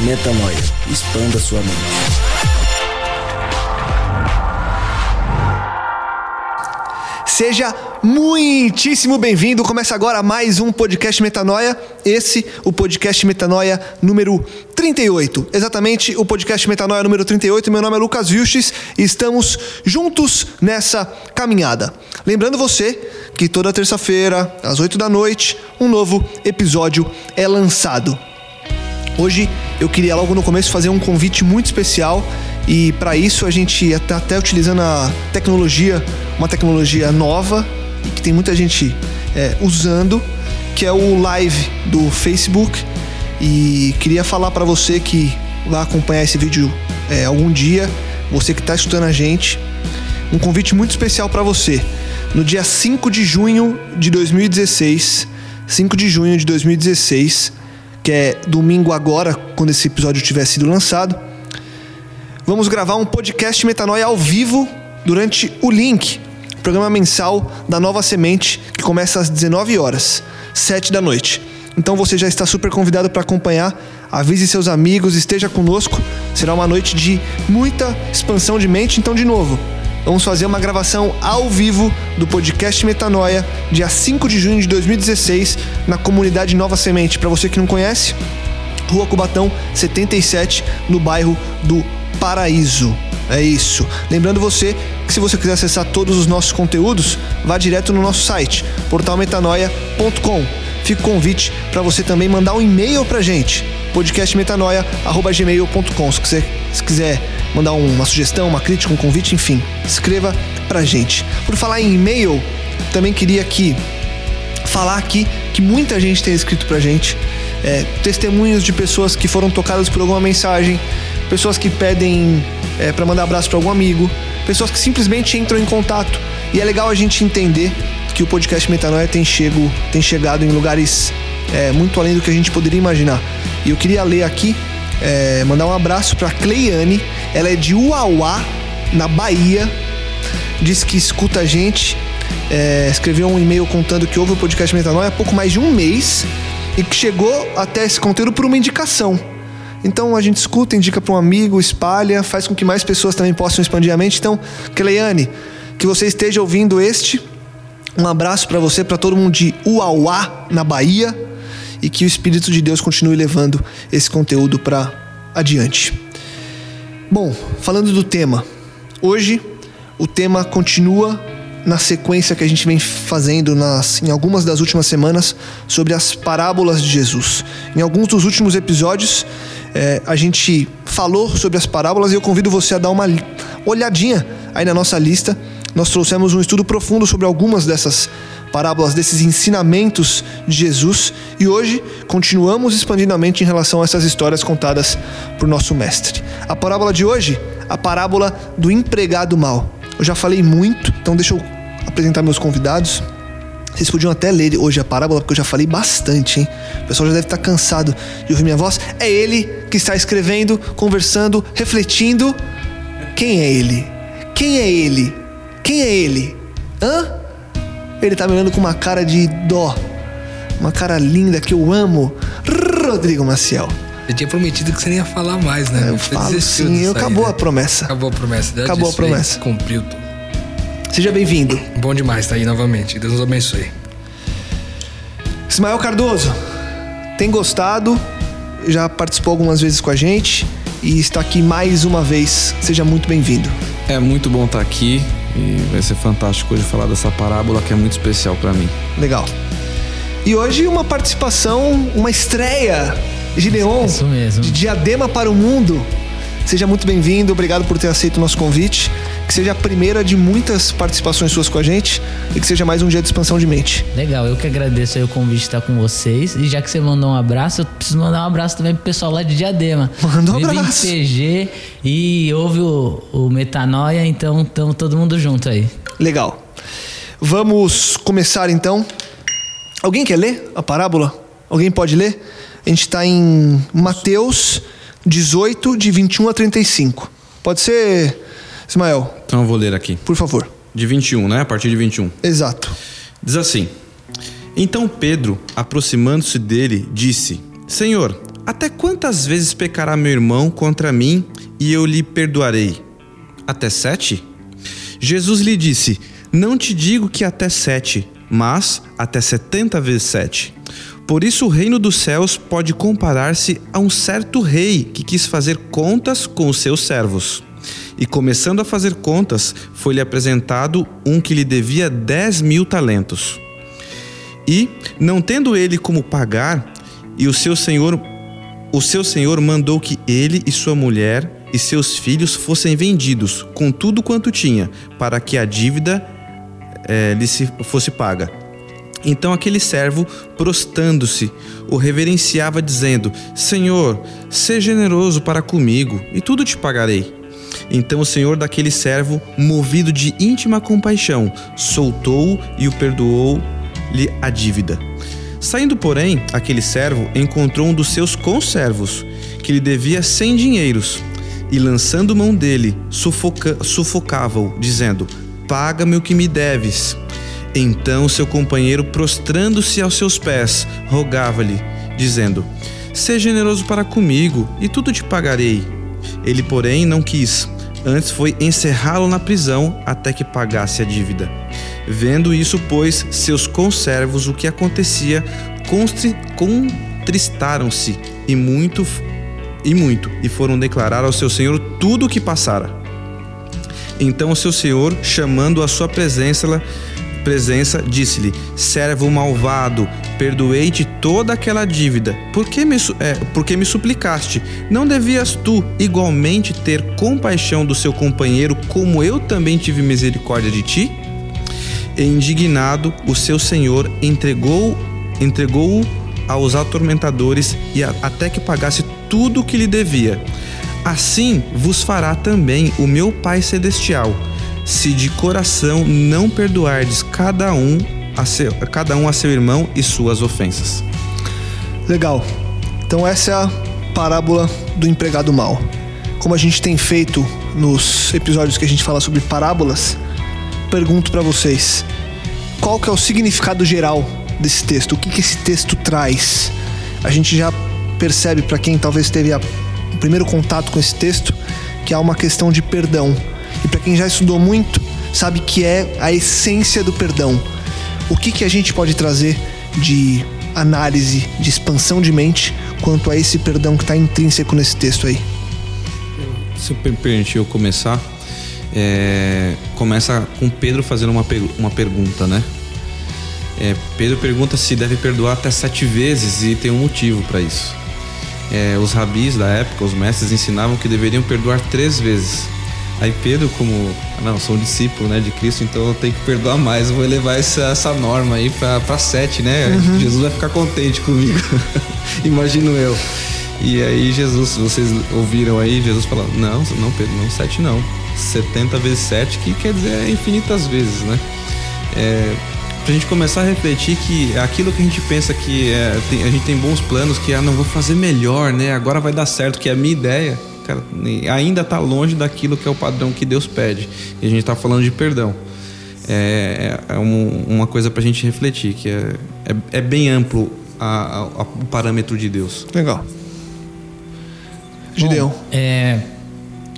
Metanoia. Expanda sua mente. Seja muitíssimo bem-vindo. Começa agora mais um podcast Metanoia. Esse, o podcast Metanoia número 38. Exatamente, o podcast Metanoia número 38. Meu nome é Lucas Vilches e estamos juntos nessa caminhada. Lembrando você que toda terça-feira, às 8 da noite, um novo episódio é lançado. Hoje eu queria logo no começo fazer um convite muito especial e para isso a gente está até utilizando a tecnologia, uma tecnologia nova e que tem muita gente é, usando, que é o live do Facebook. E queria falar para você que vai acompanhar esse vídeo é, algum dia, você que está estudando a gente, um convite muito especial para você. No dia 5 de junho de 2016, 5 de junho de 2016, que é domingo agora, quando esse episódio tiver sido lançado, vamos gravar um podcast Metanoia ao vivo durante o Link, programa mensal da Nova Semente, que começa às 19 horas, 7 da noite. Então você já está super convidado para acompanhar. Avise seus amigos, esteja conosco. Será uma noite de muita expansão de mente. Então, de novo, vamos fazer uma gravação ao vivo do podcast Metanoia, dia 5 de junho de 2016, na comunidade Nova Semente. Para você que não conhece, Rua Cubatão 77, no bairro do Paraíso. É isso. Lembrando você que se você quiser acessar todos os nossos conteúdos, vá direto no nosso site, portalmetanoia.com. Fica o convite para você também mandar um e-mail para gente, podcastmetanoia@gmail.com. Se se quiser mandar uma sugestão, uma crítica, um convite, enfim, escreva pra gente. Por falar em e-mail, também queria aqui falar aqui que muita gente tem escrito pra gente é, testemunhos de pessoas que foram tocadas por alguma mensagem, pessoas que pedem é, para mandar abraço para algum amigo, pessoas que simplesmente entram em contato. E é legal a gente entender que o podcast Metanoia tem, chego, tem chegado em lugares é, muito além do que a gente poderia imaginar. E eu queria ler aqui, é, mandar um abraço para Cleiane, ela é de Uauá, na Bahia, diz que escuta a gente, é, escreveu um e-mail contando que ouve o podcast Metanoia há pouco mais de um mês e que chegou até esse conteúdo por uma indicação. Então a gente escuta, indica para um amigo, espalha, faz com que mais pessoas também possam expandir a mente. Então, Cleiane, que você esteja ouvindo este, um abraço para você, para todo mundo de Uauá, na Bahia, e que o Espírito de Deus continue levando esse conteúdo para adiante. Bom, falando do tema, hoje o tema continua na sequência que a gente vem fazendo nas, em algumas das últimas semanas sobre as parábolas de Jesus. Em alguns dos últimos episódios, é, a gente falou sobre as parábolas e eu convido você a dar uma olhadinha aí na nossa lista. Nós trouxemos um estudo profundo sobre algumas dessas parábolas, desses ensinamentos de Jesus e hoje continuamos expandindo a mente em relação a essas histórias contadas por nosso mestre. A parábola de hoje, a parábola do empregado mal. Eu já falei muito, então deixa eu apresentar meus convidados. Vocês podiam até ler hoje a parábola, porque eu já falei bastante, hein? O pessoal já deve estar cansado de ouvir minha voz. É ele que está escrevendo, conversando, refletindo. Quem é ele? Quem é ele? Quem é ele? Hã? Ele tá me olhando com uma cara de dó. Uma cara linda que eu amo. Rodrigo Maciel. Eu tinha prometido que você nem ia falar mais, né? Eu falo sim, acabou né? a promessa. Acabou a promessa. Já acabou a promessa. Cumpriu tudo. Seja bem-vindo. Bom demais estar aí novamente. Deus nos abençoe. Ismael Cardoso, tem gostado? Já participou algumas vezes com a gente e está aqui mais uma vez. Seja muito bem-vindo. É muito bom estar aqui e vai ser fantástico hoje falar dessa parábola que é muito especial para mim. Legal. E hoje uma participação, uma estreia. Gideon, Isso mesmo. de Diadema para o Mundo. Seja muito bem-vindo, obrigado por ter aceito o nosso convite. Que seja a primeira de muitas participações suas com a gente e que seja mais um dia de expansão de mente. Legal, eu que agradeço o convite de estar com vocês. E já que você mandou um abraço, eu preciso mandar um abraço também pro pessoal lá de Diadema. Manda um abraço. PG e ouve o, o Metanoia, então estamos todo mundo junto aí. Legal. Vamos começar então. Alguém quer ler a parábola? Alguém pode ler? A gente está em Mateus 18, de 21 a 35. Pode ser, Ismael, Então eu vou ler aqui. por favor. De 21, né? A partir de 21. Exato. Diz assim: Então Pedro, aproximando-se dele, disse: Senhor, até quantas vezes pecará meu irmão contra mim e eu lhe perdoarei? Até sete? Jesus lhe disse: Não te digo que até sete, mas até setenta vezes sete. Por isso o reino dos céus pode comparar-se a um certo rei que quis fazer contas com os seus servos. E começando a fazer contas, foi-lhe apresentado um que lhe devia dez mil talentos. E, não tendo ele como pagar, e o seu senhor, o seu senhor mandou que ele e sua mulher e seus filhos fossem vendidos com tudo quanto tinha, para que a dívida eh, lhe se fosse paga. Então aquele servo, prostando-se, o reverenciava, dizendo: Senhor, seja generoso para comigo, e tudo te pagarei. Então o senhor daquele servo, movido de íntima compaixão, soltou-o e o perdoou-lhe a dívida. Saindo, porém, aquele servo encontrou um dos seus conservos, que lhe devia cem dinheiros, e lançando mão dele, sufoca- sufocava-o, dizendo: Paga-me o que me deves. Então seu companheiro, prostrando-se aos seus pés, rogava-lhe, dizendo: Seja generoso para comigo, e tudo te pagarei. Ele, porém, não quis. Antes foi encerrá-lo na prisão até que pagasse a dívida. Vendo isso, pois, seus conservos o que acontecia, contristaram-se e muito e muito, e foram declarar ao seu senhor tudo o que passara. Então o seu senhor, chamando a sua presença, presença disse-lhe: Servo malvado, perdoei-te toda aquela dívida. Por que, me, é, me suplicaste? Não devias tu igualmente ter compaixão do seu companheiro, como eu também tive misericórdia de ti? E indignado, o seu senhor entregou entregou-o aos atormentadores e a- até que pagasse tudo o que lhe devia. Assim vos fará também o meu Pai celestial, se de coração não perdoardes cada um a seu, cada um a seu irmão e suas ofensas. Legal. Então essa é a parábola do empregado mal. Como a gente tem feito nos episódios que a gente fala sobre parábolas, pergunto pra vocês: qual que é o significado geral desse texto? O que, que esse texto traz? A gente já percebe para quem talvez teve a- o primeiro contato com esse texto que há uma questão de perdão. E para quem já estudou muito, sabe que é a essência do perdão. O que, que a gente pode trazer de análise, de expansão de mente quanto a esse perdão que está intrínseco nesse texto aí? Se eu per- permitir eu começar, é, começa com Pedro fazendo uma, uma pergunta, né? É, Pedro pergunta se deve perdoar até sete vezes e tem um motivo para isso. É, os rabis da época, os mestres, ensinavam que deveriam perdoar três vezes. Aí Pedro, como, não, sou um discípulo né, de Cristo, então eu tenho que perdoar mais, eu vou elevar essa, essa norma aí pra sete, né? Jesus vai ficar contente comigo, imagino eu. E aí Jesus, vocês ouviram aí, Jesus falando, não, não Pedro, não sete não, 70 vezes sete, que quer dizer infinitas vezes, né? É, pra gente começar a refletir que aquilo que a gente pensa que é, tem- a gente tem bons planos, que ah, não vou fazer melhor, né? Agora vai dar certo, que é a minha ideia, cara, ainda tá longe daquilo que é o padrão que Deus pede. E a gente tá falando de perdão. É, é um- uma coisa pra gente refletir, que é, é, é bem amplo a- a- a- o parâmetro de Deus. Legal. Gideão. É,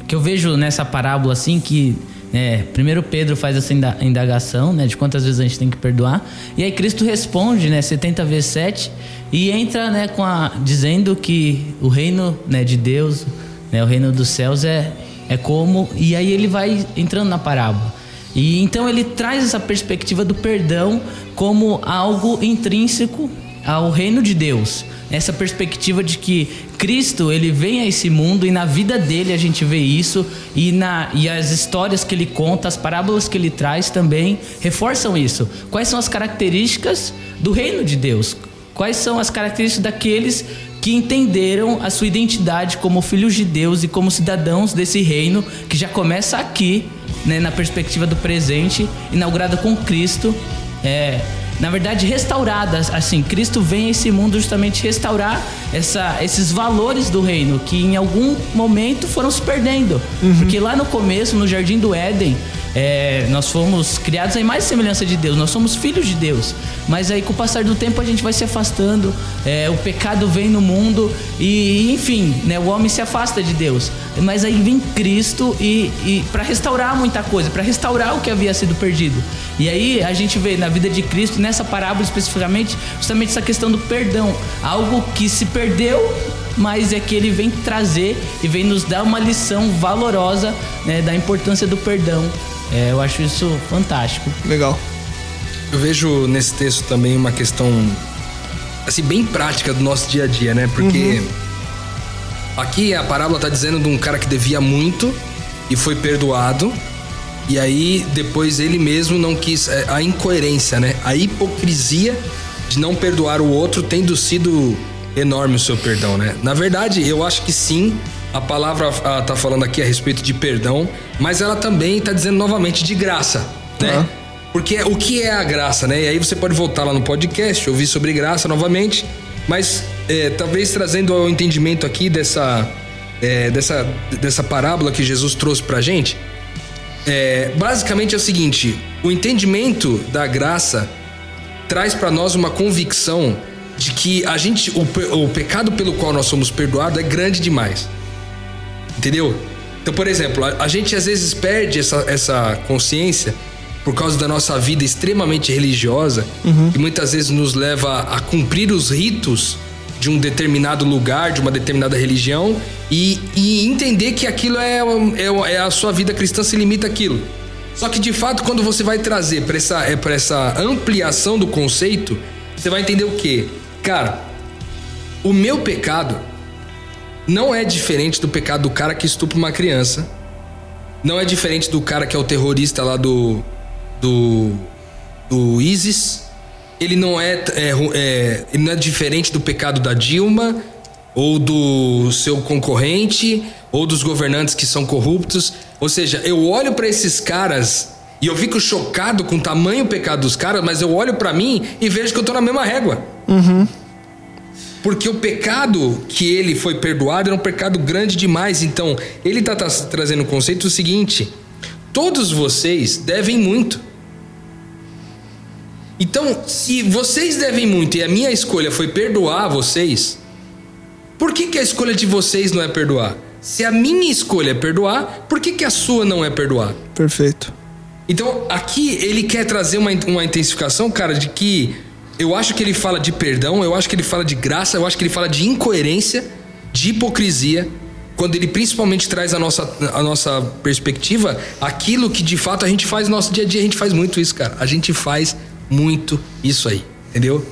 que eu vejo nessa parábola assim que é, primeiro Pedro faz essa inda- indagação, né, de quantas vezes a gente tem que perdoar, e aí Cristo responde, né, 70 vezes 7, e entra, né, com a dizendo que o reino, né, de Deus, Né? O reino dos céus é, é como. E aí ele vai entrando na parábola. E então ele traz essa perspectiva do perdão como algo intrínseco ao reino de Deus. Essa perspectiva de que Cristo ele vem a esse mundo e na vida dele a gente vê isso e na e as histórias que ele conta, as parábolas que ele traz também reforçam isso. Quais são as características do reino de Deus? Quais são as características daqueles que entenderam a sua identidade como filhos de Deus e como cidadãos desse reino que já começa aqui, né, na perspectiva do presente, inaugurada com Cristo. É, na verdade, restaurada. Assim, Cristo vem a esse mundo justamente restaurar essa, esses valores do reino que em algum momento foram se perdendo. Uhum. Porque lá no começo, no Jardim do Éden, é, nós fomos criados em mais semelhança de Deus, nós somos filhos de Deus. Mas aí com o passar do tempo a gente vai se afastando, é, o pecado vem no mundo e, enfim, né, o homem se afasta de Deus. Mas aí vem Cristo e, e para restaurar muita coisa, para restaurar o que havia sido perdido. E aí a gente vê na vida de Cristo, nessa parábola especificamente, justamente essa questão do perdão, algo que se perdeu mas é que ele vem trazer e vem nos dar uma lição valorosa né, da importância do perdão é, eu acho isso fantástico. Legal. Eu vejo nesse texto também uma questão assim bem prática do nosso dia a dia, né? Porque uhum. aqui a parábola tá dizendo de um cara que devia muito e foi perdoado. E aí depois ele mesmo não quis é, a incoerência, né? A hipocrisia de não perdoar o outro tendo sido enorme o seu perdão, né? Na verdade, eu acho que sim, a palavra está falando aqui a respeito de perdão, mas ela também está dizendo novamente de graça, né? Uhum. Porque o que é a graça, né? E aí você pode voltar lá no podcast, ouvir sobre graça novamente, mas é, talvez trazendo ao entendimento aqui dessa, é, dessa, dessa parábola que Jesus trouxe pra gente. É, basicamente é o seguinte: o entendimento da graça traz para nós uma convicção de que a gente, o, o pecado pelo qual nós somos perdoados é grande demais. Entendeu? Então, por exemplo, a, a gente às vezes perde essa, essa consciência por causa da nossa vida extremamente religiosa, uhum. que muitas vezes nos leva a cumprir os ritos de um determinado lugar, de uma determinada religião, e, e entender que aquilo é, é, é, a sua vida cristã se limita àquilo. Só que de fato, quando você vai trazer para essa, é, essa ampliação do conceito, você vai entender o quê? Cara, o meu pecado não é diferente do pecado do cara que estupra uma criança. Não é diferente do cara que é o terrorista lá do. do. do ISIS. Ele não é, é, é ele não é diferente do pecado da Dilma, ou do seu concorrente, ou dos governantes que são corruptos. Ou seja, eu olho para esses caras e eu fico chocado com o tamanho pecado dos caras, mas eu olho para mim e vejo que eu tô na mesma régua. Uhum. Porque o pecado que ele foi perdoado era um pecado grande demais. Então, ele está trazendo o conceito o seguinte: todos vocês devem muito. Então, se vocês devem muito e a minha escolha foi perdoar vocês, por que, que a escolha de vocês não é perdoar? Se a minha escolha é perdoar, por que, que a sua não é perdoar? Perfeito. Então, aqui ele quer trazer uma, uma intensificação, cara, de que eu acho que ele fala de perdão, eu acho que ele fala de graça, eu acho que ele fala de incoerência, de hipocrisia, quando ele principalmente traz a nossa, a nossa perspectiva, aquilo que de fato a gente faz no nosso dia a dia, a gente faz muito isso, cara. A gente faz muito isso aí, entendeu?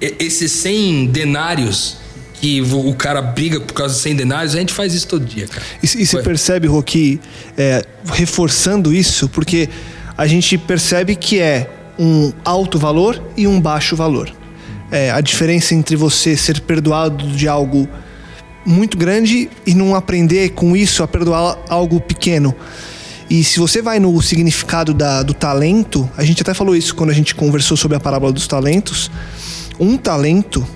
Esses 100 denários que o cara briga por causa de 100 denários, a gente faz isso todo dia, cara. E, e você percebe, Roque, é, reforçando isso, porque a gente percebe que é um alto valor e um baixo valor. É, a diferença entre você ser perdoado de algo muito grande e não aprender com isso a perdoar algo pequeno. E se você vai no significado da, do talento, a gente até falou isso quando a gente conversou sobre a parábola dos talentos. Um talento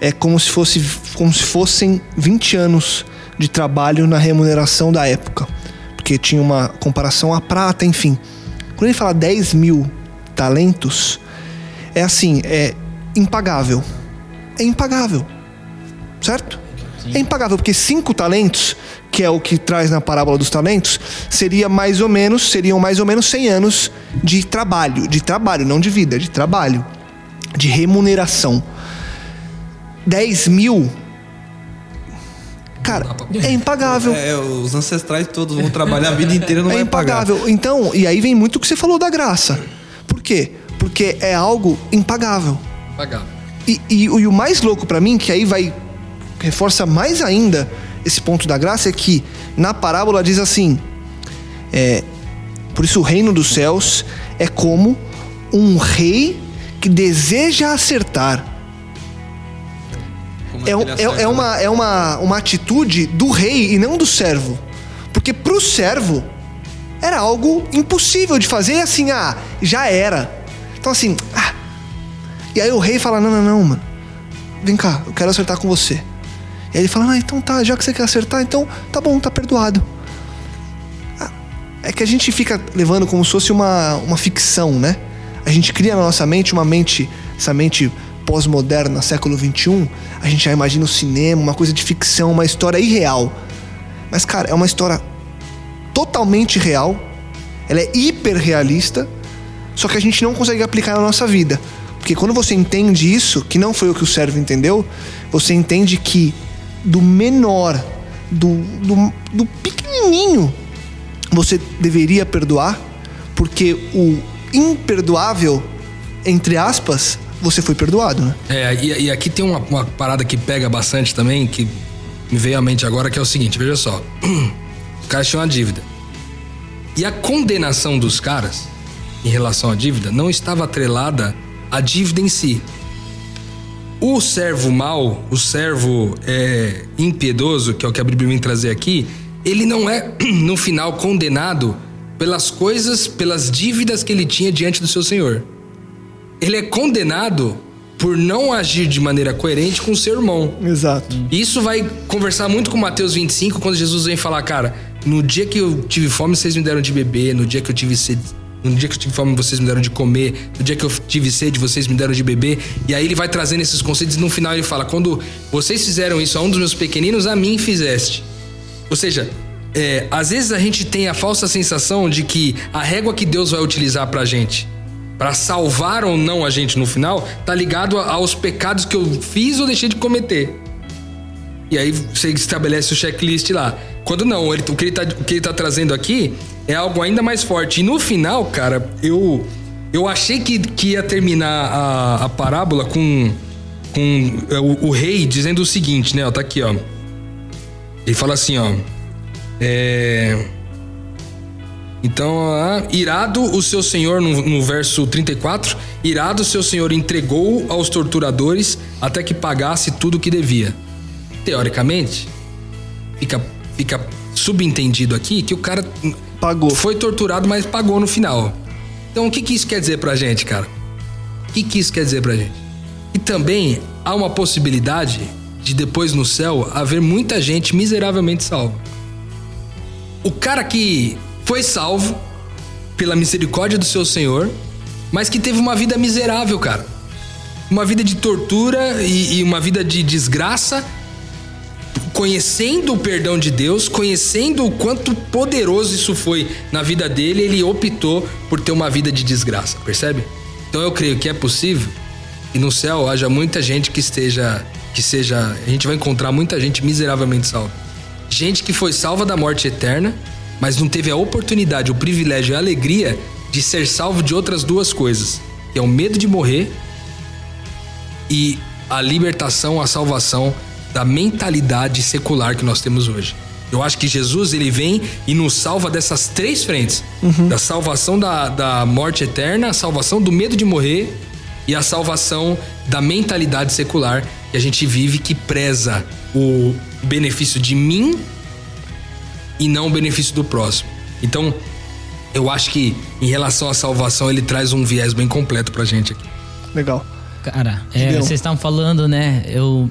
é como se, fosse, como se fossem 20 anos de trabalho na remuneração da época. Porque tinha uma comparação à prata, enfim. Quando ele fala 10 mil talentos, é assim, é impagável. É impagável. Certo? Sim. É impagável, porque cinco talentos, que é o que traz na parábola dos talentos, seria mais ou menos, seriam mais ou menos 100 anos de trabalho, de trabalho, não de vida, de trabalho, de remuneração. 10 mil Cara, é impagável. É, os ancestrais todos vão trabalhar a vida inteira não é pagar. impagável. Então, e aí vem muito o que você falou da graça. Por quê? Porque é algo impagável. Pagar. E, e, o- e o mais louco pra mim, que aí vai reforça mais ainda esse ponto da graça, é que na parábola diz assim: é, por isso o reino dos céus é como um rei que deseja acertar. É, um- é- acerta, é né? uma, é uma, uma atitude do rei e não do servo. Porque pro servo era algo impossível de fazer e assim, ah, já era. Então assim, ah. E aí o rei fala: não, não, não, mano. Vem cá, eu quero acertar com você. E aí ele fala: ah, então tá, já que você quer acertar, então tá bom, tá perdoado. Ah, É que a gente fica levando como se fosse uma, uma ficção, né? A gente cria na nossa mente uma mente, essa mente pós-moderna, século XXI, a gente já imagina o cinema, uma coisa de ficção, uma história irreal. Mas, cara, é uma história totalmente real, ela é hiper realista, só que a gente não consegue aplicar na nossa vida. Porque quando você entende isso, que não foi o que o servo entendeu, você entende que do menor, do, do, do pequenininho, você deveria perdoar, porque o imperdoável, entre aspas, você foi perdoado, né? É, e, e aqui tem uma, uma parada que pega bastante também, que me veio à mente agora, que é o seguinte, veja só. Os caras tinham uma dívida. E a condenação dos caras em relação à dívida não estava atrelada à dívida em si. O servo mau, o servo é, impiedoso, que é o que a Bíblia vem trazer aqui, ele não é, no final, condenado pelas coisas, pelas dívidas que ele tinha diante do seu senhor ele é condenado por não agir de maneira coerente com o seu irmão. Exato. Isso vai conversar muito com Mateus 25, quando Jesus vem falar, cara, no dia que eu tive fome, vocês me deram de beber, no dia que eu tive sede, no dia que eu tive fome, vocês me deram de comer, no dia que eu tive sede, vocês me deram de beber. E aí ele vai trazendo esses conceitos e no final ele fala: quando vocês fizeram isso a um dos meus pequeninos, a mim fizeste. Ou seja, é, às vezes a gente tem a falsa sensação de que a régua que Deus vai utilizar pra gente, pra salvar ou não a gente no final, tá ligado aos pecados que eu fiz ou deixei de cometer. E aí você estabelece o checklist lá. Quando não, ele- o, que ele tá, o que ele tá trazendo aqui é algo ainda mais forte. E no final, cara, eu eu achei que, que ia terminar a, a parábola com, com é, o, o rei dizendo o seguinte, né? Ó, tá aqui, ó. Ele fala assim, ó. É. Então, irado o seu senhor, no, no verso 34, irado o seu senhor entregou aos torturadores até que pagasse tudo o que devia. Teoricamente, fica, fica subentendido aqui que o cara Pagou. foi torturado, mas pagou no final. Então, o que, que isso quer dizer pra gente, cara? O que, que isso quer dizer pra gente? E também há uma possibilidade de depois no céu haver muita gente miseravelmente salva. O cara que foi salvo pela misericórdia do seu Senhor, mas que teve uma vida miserável, cara. Uma vida de tortura e, e uma vida de desgraça, conhecendo o perdão de Deus, conhecendo o quanto poderoso isso foi na vida dele, ele optou por ter uma vida de desgraça, percebe? Então eu creio que é possível que no céu haja muita gente que esteja, que seja, a gente vai encontrar muita gente miseravelmente salva. Gente que foi salva da morte eterna, mas não teve a oportunidade, o privilégio e a alegria de ser salvo de outras duas coisas, que é o medo de morrer e a libertação, a salvação da mentalidade secular que nós temos hoje. Eu acho que Jesus ele vem e nos salva dessas três frentes: da salvação da, da morte eterna, a salvação do medo de morrer e a salvação da mentalidade secular que a gente vive que preza o benefício de mim e não o benefício do próximo. Então, eu acho que em relação à salvação ele traz um viés bem completo pra gente aqui. Legal. Cara, é, vocês estavam falando, né? Eu,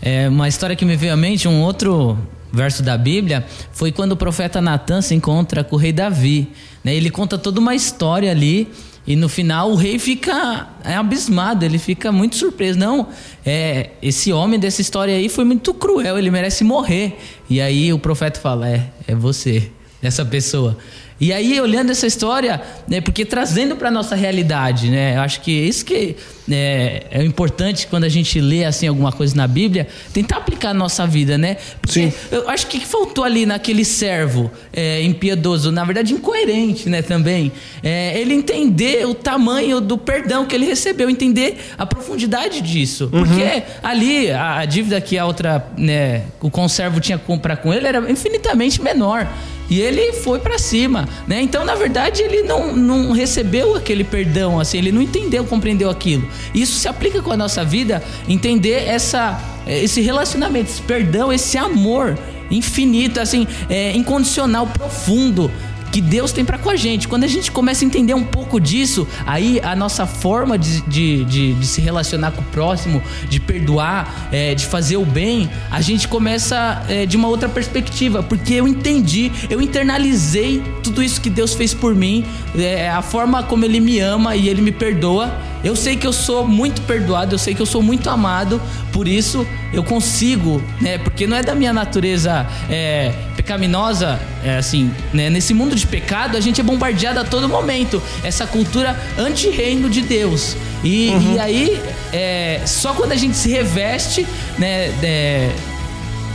é, uma história que me veio à mente, um outro verso da Bíblia, foi quando o profeta Natan se encontra com o rei Davi. Né? Ele conta toda uma história ali. E no final o rei fica é, abismado, ele fica muito surpreso. Não, é, esse homem dessa história aí foi muito cruel, ele merece morrer. E aí o profeta fala: É, é você. dessa pessoa. E aí, olhando essa história, né, porque trazendo para nossa realidade, né, eu acho que isso que é, é importante quando a gente lê assim alguma coisa na Bíblia, tentar aplicar na nossa vida, né? Porque Sim. eu acho que o que faltou ali naquele servo é, impiedoso, na verdade incoerente, né, também, é, ele entender o tamanho do perdão que ele recebeu, entender a profundidade disso, porque ali a, a dívida que a outra, né, o conservo tinha que comprar com ele era infinitamente menor. E ele foi pra cima, né? Então, na verdade, ele não, não recebeu aquele perdão, assim, ele não entendeu, compreendeu aquilo. Isso se aplica com a nossa vida, entender essa, esse relacionamento, esse perdão, esse amor infinito, assim, é, incondicional, profundo que Deus tem para com a gente. Quando a gente começa a entender um pouco disso, aí a nossa forma de, de, de, de se relacionar com o próximo, de perdoar, é, de fazer o bem, a gente começa é, de uma outra perspectiva, porque eu entendi, eu internalizei tudo isso que Deus fez por mim, é, a forma como Ele me ama e Ele me perdoa. Eu sei que eu sou muito perdoado, eu sei que eu sou muito amado, por isso eu consigo, né? Porque não é da minha natureza é, pecaminosa, é assim, né? Nesse mundo de pecado a gente é bombardeado a todo momento. Essa cultura anti-reino de Deus. E, e aí, é, só quando a gente se reveste, né? de-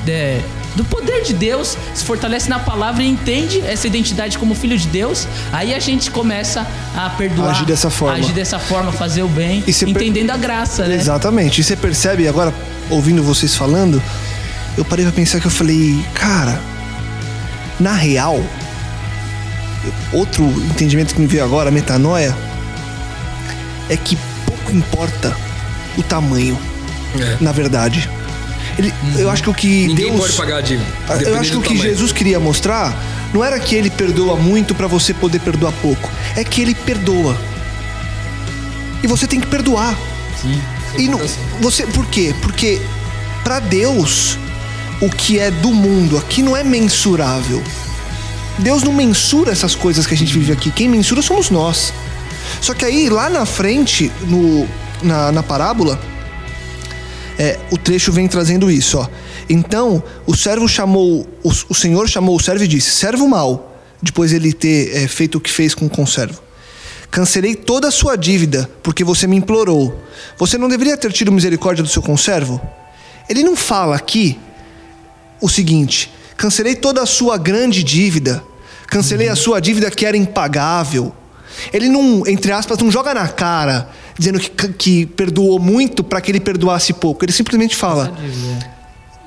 de- do poder de Deus, se fortalece na palavra e entende essa identidade como filho de Deus, aí a gente começa a perdoar, Agir dessa forma. agir dessa forma, fazer o bem, E você per- entendendo a graça, né? Exatamente. E você percebe agora, ouvindo vocês falando, eu parei pra pensar que eu falei, cara, na real, outro entendimento que me veio agora, a metanoia, é que pouco importa o tamanho, É. na verdade. Ele, Eu acho que o que Ninguém Deus, pode pagar a dívida. eu dependendo acho que o que tamanho. Jesus queria mostrar não era que ele perdoa muito pra você poder perdoar pouco, é que ele perdoa. E você tem que perdoar. Sim. E não, você, por quê? Porque pra Deus o que é do mundo aqui não é mensurável. Deus não mensura essas coisas que a gente vive aqui. Quem mensura somos nós. Só que aí lá na frente, no, na, na parábola, é, o trecho vem trazendo isso, ó. Então, o servo chamou, o, o senhor chamou o servo e disse: servo mau, depois ele ter é, feito o que fez com o conservo. Cancelei toda a sua dívida, porque você me implorou. Você não deveria ter tido misericórdia do seu conservo? Ele não fala aqui o seguinte: cancelei toda a sua grande dívida, cancelei a sua dívida que era impagável. Ele não, entre aspas, não joga na cara dizendo que, que perdoou muito para que ele perdoasse pouco. Ele simplesmente fala: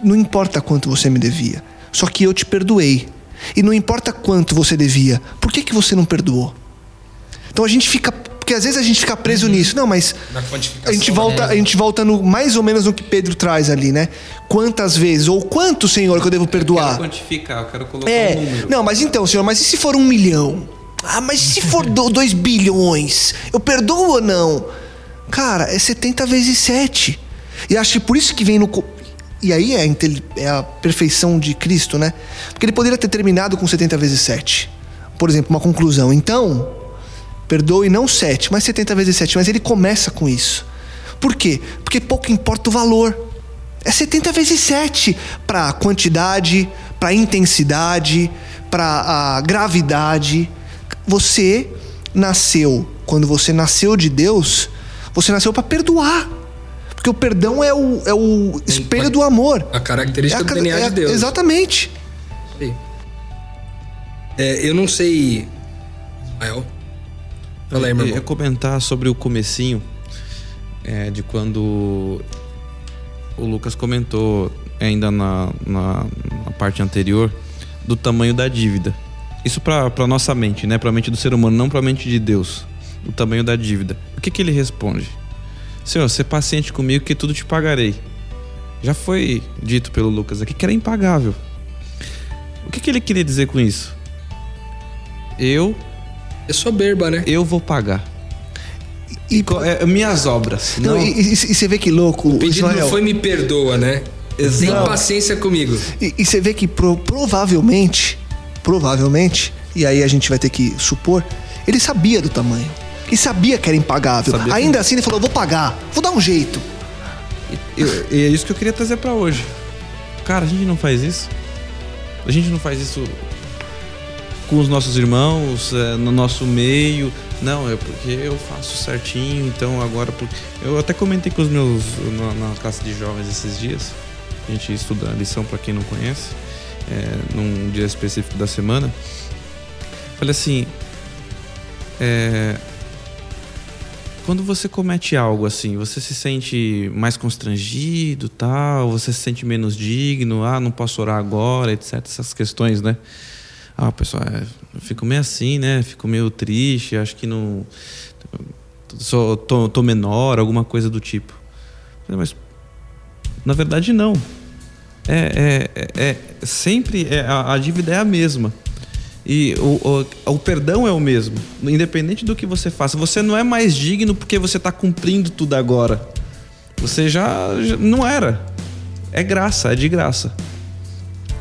não importa quanto você me devia, só que eu te perdoei. E não importa quanto você devia, por que, que você não perdoou? Então a gente fica. Porque às vezes a gente fica preso nisso. Não, mas a gente volta, né? a gente volta no, mais ou menos no que Pedro traz ali, né? Quantas vezes, ou quanto, Senhor, que eu devo Eu quero perdoar? quantificar, eu quero colocar É, um número. não, mas então, Senhor, mas e se for um milhão? Ah, mas se for do- dois bilhões? Eu perdoo ou não? Cara, é 70 vezes 7. E acho que por isso que vem no. E aí é é a perfeição de Cristo, né? Porque ele poderia ter terminado com 70 vezes 7. Por exemplo, uma conclusão. Então, perdoe não 7, mas 70 vezes 7. Mas ele começa com isso. Por quê? Porque pouco importa o valor. É 70 vezes 7 para quantidade, para intensidade, para a gravidade. Você nasceu, quando você nasceu de Deus, você nasceu para perdoar. Porque o perdão é o, é o espelho do amor. A característica É do ca- DNA é- de Deus. Exatamente. Sei. É, eu não sei. Rael. Fala aí, meu Eu ia irmão. comentar sobre o comecinho é, de quando o Lucas comentou ainda na, na, na parte anterior do tamanho da dívida. Isso pra nossa mente, né? Pra mente do ser humano, não pra mente de Deus. O tamanho da dívida. O que que ele responde? Senhor, ser paciente comigo que tudo te pagarei. Já foi dito pelo Lucas aqui que era impagável. O que que ele queria dizer com isso? Eu É soberba, né? eu vou pagar. E, Co- é, minhas obras. não, Não, e, e- e você vê que louco, O pedido Israel. não foi me perdoa, né? Tem Exato. paciência comigo. E, e você vê que pro- provavelmente, provavelmente, e aí a gente vai ter que supor, ele sabia do tamanho. E sabia que era impagável. Sabia que- Ainda assim ele falou: vou pagar, vou dar um jeito. E, é isso que eu queria trazer pra hoje. Cara, a gente não faz isso. A gente não faz isso com os nossos irmãos, é, no nosso meio. Não, é porque eu faço certinho, então agora. por- Eu até comentei com os meus. na, na classe de jovens esses dias. A gente estuda a lição para quem não conhece, é, num dia específico da semana. Falei assim. É, quando você comete algo assim, você se sente mais constrangido, tal, você se sente menos digno, ah, não posso orar agora, etc, essas questões, né? Ah, pessoal, é, eu fico meio assim, né? Fico meio triste, acho que não sou tô, tô menor, alguma coisa do tipo. Mas na verdade não. É, é, é, é- sempre é, a, a dívida é a mesma. E o, o, o perdão é o mesmo. Independente do que você faça. Você não é mais digno porque você está cumprindo tudo agora. Você já, já não era. É graça, é de graça.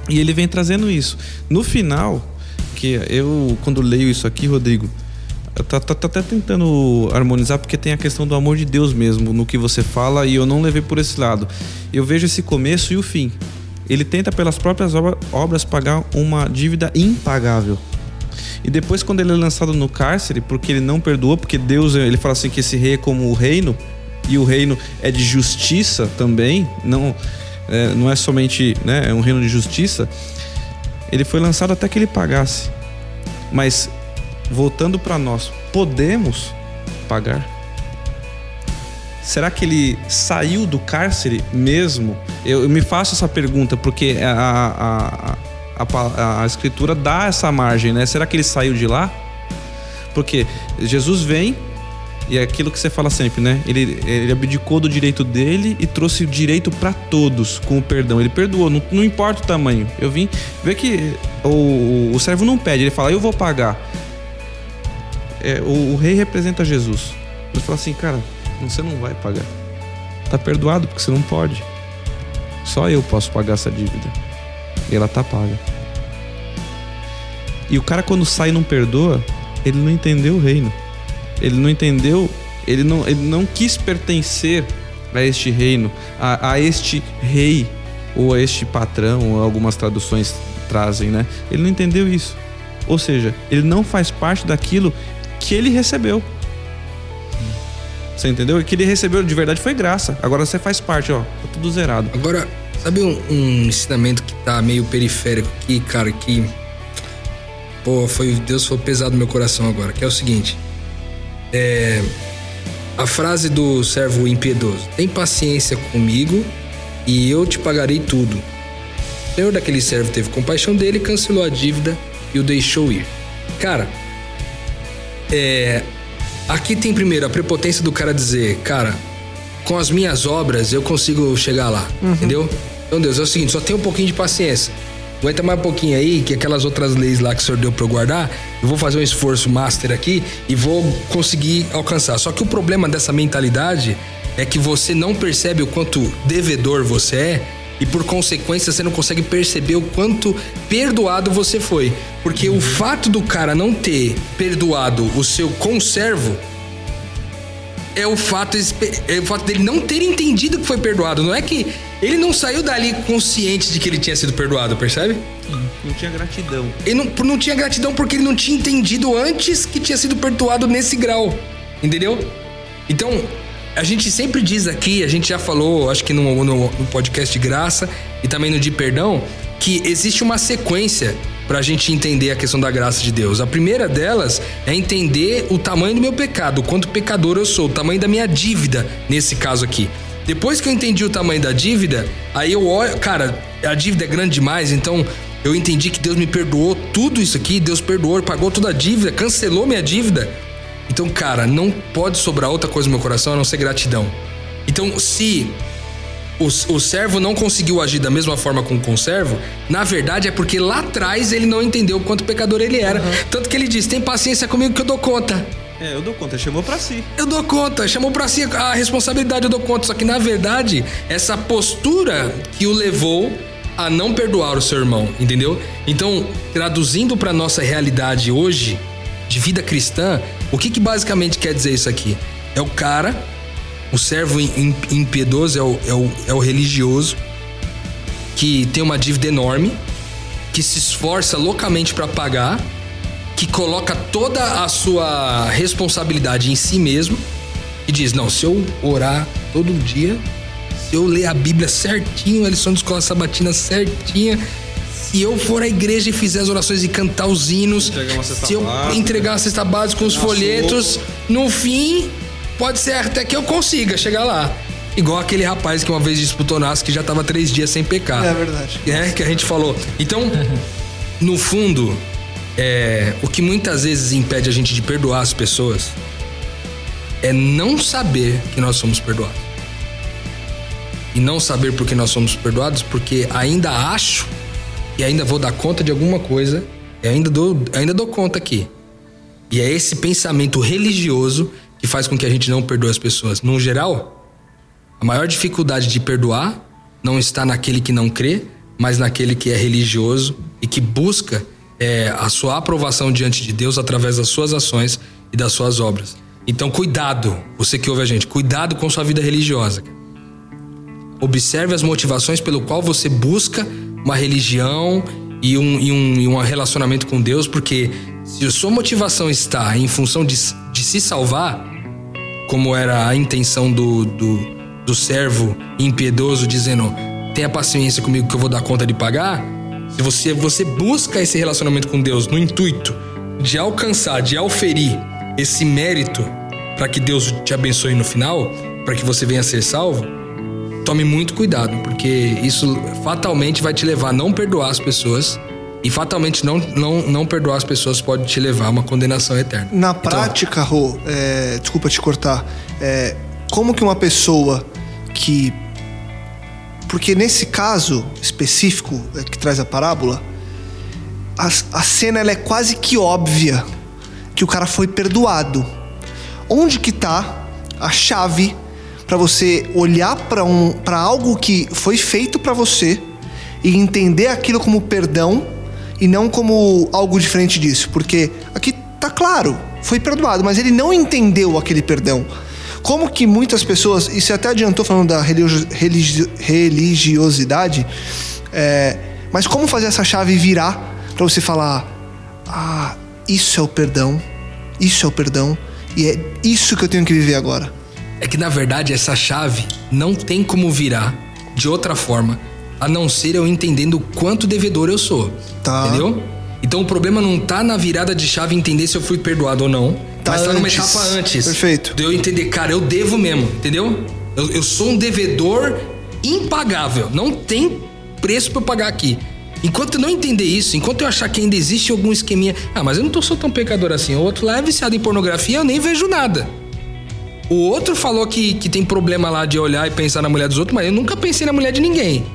E ele vem trazendo isso. No final, que eu, quando leio isso aqui, Rodrigo, tô, tô- tô até tentando harmonizar porque tem a questão do amor de Deus mesmo no que você fala e eu não levei por esse lado. Eu vejo esse começo e o fim. Ele tenta pelas próprias obra- obras pagar uma dívida impagável. E depois quando ele é lançado no cárcere, porque ele não perdoou, porque Deus, ele fala assim que esse rei é como o reino e o reino é de justiça também, não é, não é somente, né, é um reino de justiça. Ele foi lançado até que ele pagasse. Mas voltando para nós, podemos pagar? Será que ele saiu do cárcere mesmo? Eu, eu me faço essa pergunta porque a, a, a, a escritura dá essa margem, né? Será que ele saiu de lá? Porque Jesus vem e é aquilo que você fala sempre, né? Ele, ele abdicou do direito dele e trouxe o direito para todos com o perdão. Ele perdoou, não, não importa o tamanho. Eu vim ver que o, o servo não pede, ele fala, eu vou pagar. É, o, o rei representa Jesus. Ele fala assim, cara, você não vai pagar. Tá perdoado porque você não pode. Só eu posso pagar essa dívida. E ela tá paga. E o cara quando sai e não perdoa, ele não entendeu o reino. Ele não entendeu, ele não, ele não quis pertencer a este reino, a, a este rei, ou a este patrão, ou algumas traduções trazem, né? Ele não entendeu isso. Ou seja, ele não faz parte daquilo que ele recebeu. Você entendeu? Que ele recebeu de verdade foi graça. Agora você faz parte, ó. Tá tudo zerado. Agora, sabe um, um ensinamento que tá meio periférico aqui, cara, que. Pô, foi. Deus foi pesado no meu coração agora, que é o seguinte. É. A frase do servo impiedoso: Tem paciência comigo e eu te pagarei tudo. O senhor daquele servo teve compaixão dele, cancelou a dívida e o deixou ir. Cara, é. Aqui tem primeiro a prepotência do cara dizer, cara, com as minhas obras eu consigo chegar lá, entendeu? Então, Deus, é o seguinte, só tem um pouquinho de paciência. Aguenta mais um pouquinho aí, que aquelas outras leis lá que o senhor deu pra eu guardar, eu vou fazer um esforço master aqui e vou conseguir alcançar. Só que o problema dessa mentalidade é que você não percebe o quanto devedor você é e por consequência você não consegue perceber o quanto perdoado você foi. Porque o fato do cara não ter perdoado o seu conservo é o fato, é o fato dele não ter entendido que foi perdoado. Não é que ele não saiu dali consciente de que ele tinha sido perdoado, percebe? Não tinha gratidão. Ele não, não tinha gratidão porque ele não tinha entendido antes que tinha sido perdoado nesse grau. Entendeu? Então, a gente sempre diz aqui, a gente já falou, acho que no, no- no podcast de graça e também no de perdão, que existe uma sequência pra gente entender a questão da graça de Deus. A primeira delas é entender o tamanho do meu pecado, o quanto pecador eu sou, o tamanho da minha dívida nesse caso aqui. Depois que eu entendi o tamanho da dívida, aí eu olho, cara, a dívida é grande demais, então eu entendi que Deus me perdoou tudo isso aqui, Deus perdoou, pagou toda a dívida, cancelou minha dívida. Então, cara, não pode sobrar outra coisa no meu coração a não ser gratidão. Então, se o, o servo não conseguiu agir da mesma forma com o conservo, na verdade é porque lá atrás ele não entendeu o quanto pecador ele era. Tanto que ele diz: tem paciência comigo que eu dou conta. É, eu dou conta, chamou pra si. Eu dou conta, chamou pra si a responsabilidade, eu dou conta. Só que na verdade, essa postura que o levou a não perdoar o seu irmão, entendeu? Então, traduzindo pra nossa realidade hoje, de vida cristã, o que, que basicamente quer dizer isso aqui? É o cara, o servo im- impiedoso, é o, é o, é o religioso, que tem uma dívida enorme, que se esforça loucamente pra pagar, que coloca toda a sua responsabilidade em si mesmo e diz: Não, se eu orar todo dia, se eu ler a Bíblia certinho, a lição de escola sabatina certinha, se eu for à igreja e fizer as orações e cantar os hinos, se eu básica, entregar a cesta básica com os uma folhetos, no fim, pode ser até que eu consiga chegar lá. Igual aquele rapaz que uma vez disputou nasce que já tava três dias sem pecar. É verdade. É, que a gente falou. Então, no fundo, é, o que muitas vezes impede a gente de perdoar as pessoas é não saber que nós somos perdoados. E não saber por que nós somos perdoados, porque ainda acho e ainda vou dar conta de alguma coisa, e ainda dou, ainda dou conta aqui. E é esse pensamento religioso que faz com que a gente não perdoe as pessoas. No geral, a maior dificuldade de perdoar não está naquele que não crê, mas naquele que é religioso e que busca é, a sua aprovação diante de Deus através das suas ações e das suas obras. Então, cuidado, você que ouve a gente, cuidado com sua vida religiosa. Observe as motivações pelo qual você busca uma religião e um, e um, e um relacionamento com Deus, porque se a sua motivação está em função de, de se salvar, como era a intenção do, do, do servo impiedoso, dizendo: tenha paciência comigo que eu vou dar conta de pagar. Se você, você busca esse relacionamento com Deus no intuito de alcançar, de auferir esse mérito para que Deus te abençoe no final, para que você venha a ser salvo, tome muito cuidado, porque isso fatalmente vai te levar a não perdoar as pessoas. E fatalmente não, não, não perdoar as pessoas pode te levar a uma condenação eterna. Na Então, prática, Rô, é, desculpa te cortar, é, como que uma pessoa que. Porque nesse caso específico é, que traz a parábola, a, a cena ela é quase que óbvia que o cara foi perdoado. Onde que tá a chave para você olhar para um, para algo que foi feito para você e entender aquilo como perdão e não como algo diferente disso, porque aqui tá claro, foi perdoado, mas ele não entendeu aquele perdão. Como que muitas pessoas, e você até adiantou falando da religio- religi- religiosidade, é, mas como fazer essa chave virar para você falar: ah, isso é o perdão, isso é o perdão, e é isso que eu tenho que viver agora. É que na verdade essa chave não tem como virar de outra forma a não ser eu entendendo o quanto devedor eu sou. Tá. Entendeu? Então o problema não tá na virada de chave entender se eu fui perdoado ou não, Tá mas tá numa antes. etapa antes. Perfeito. De eu entender, cara, eu devo mesmo, entendeu? Eu, eu sou um devedor impagável. Não tem preço pra eu pagar aqui. Enquanto eu não entender isso, enquanto eu achar que ainda existe algum esqueminha, ah, mas eu não tô sou tão pecador assim. O outro lá é viciado em pornografia, eu nem vejo nada. O outro falou que, que tem problema lá de olhar e pensar na mulher dos outros, mas eu nunca pensei na mulher de ninguém.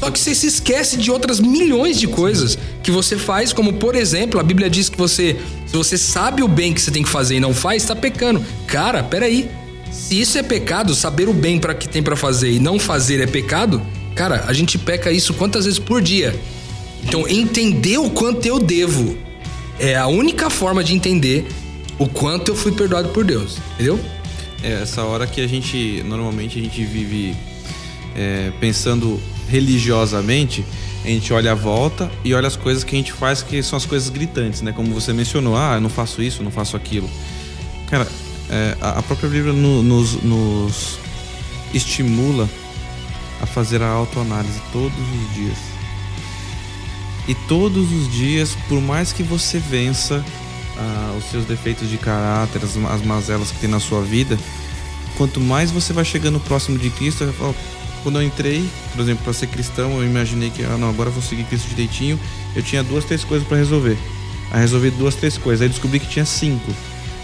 Só que você se esquece de outras milhões de coisas que você faz, como por exemplo, a Bíblia diz que você, se você sabe o bem que você tem que fazer e não faz, tá pecando. Cara, peraí. Se isso é pecado, saber o bem para que tem para fazer e não fazer é pecado, cara, a gente peca isso quantas vezes por dia? Então, entender o quanto eu devo é a única forma de entender o quanto eu fui perdoado por Deus, entendeu? É essa hora que a gente, normalmente a gente vive é, pensando religiosamente, a gente olha a volta e olha as coisas que a gente faz que são as coisas gritantes, né? Como você mencionou, ah, eu não faço isso, eu não faço aquilo. Cara, é, a própria Bíblia no- nos, nos estimula a fazer a autoanálise todos os dias. E todos os dias, por mais que você vença ah, os seus defeitos de caráter, as, as mazelas que tem na sua vida, quanto mais você vai chegando próximo de Cristo, quando eu entrei, por exemplo, para ser cristão, eu imaginei que, ah, não, agora eu vou seguir Cristo direitinho. Eu tinha duas, três coisas para resolver. Aí resolvi duas, três coisas. Aí descobri que tinha cinco.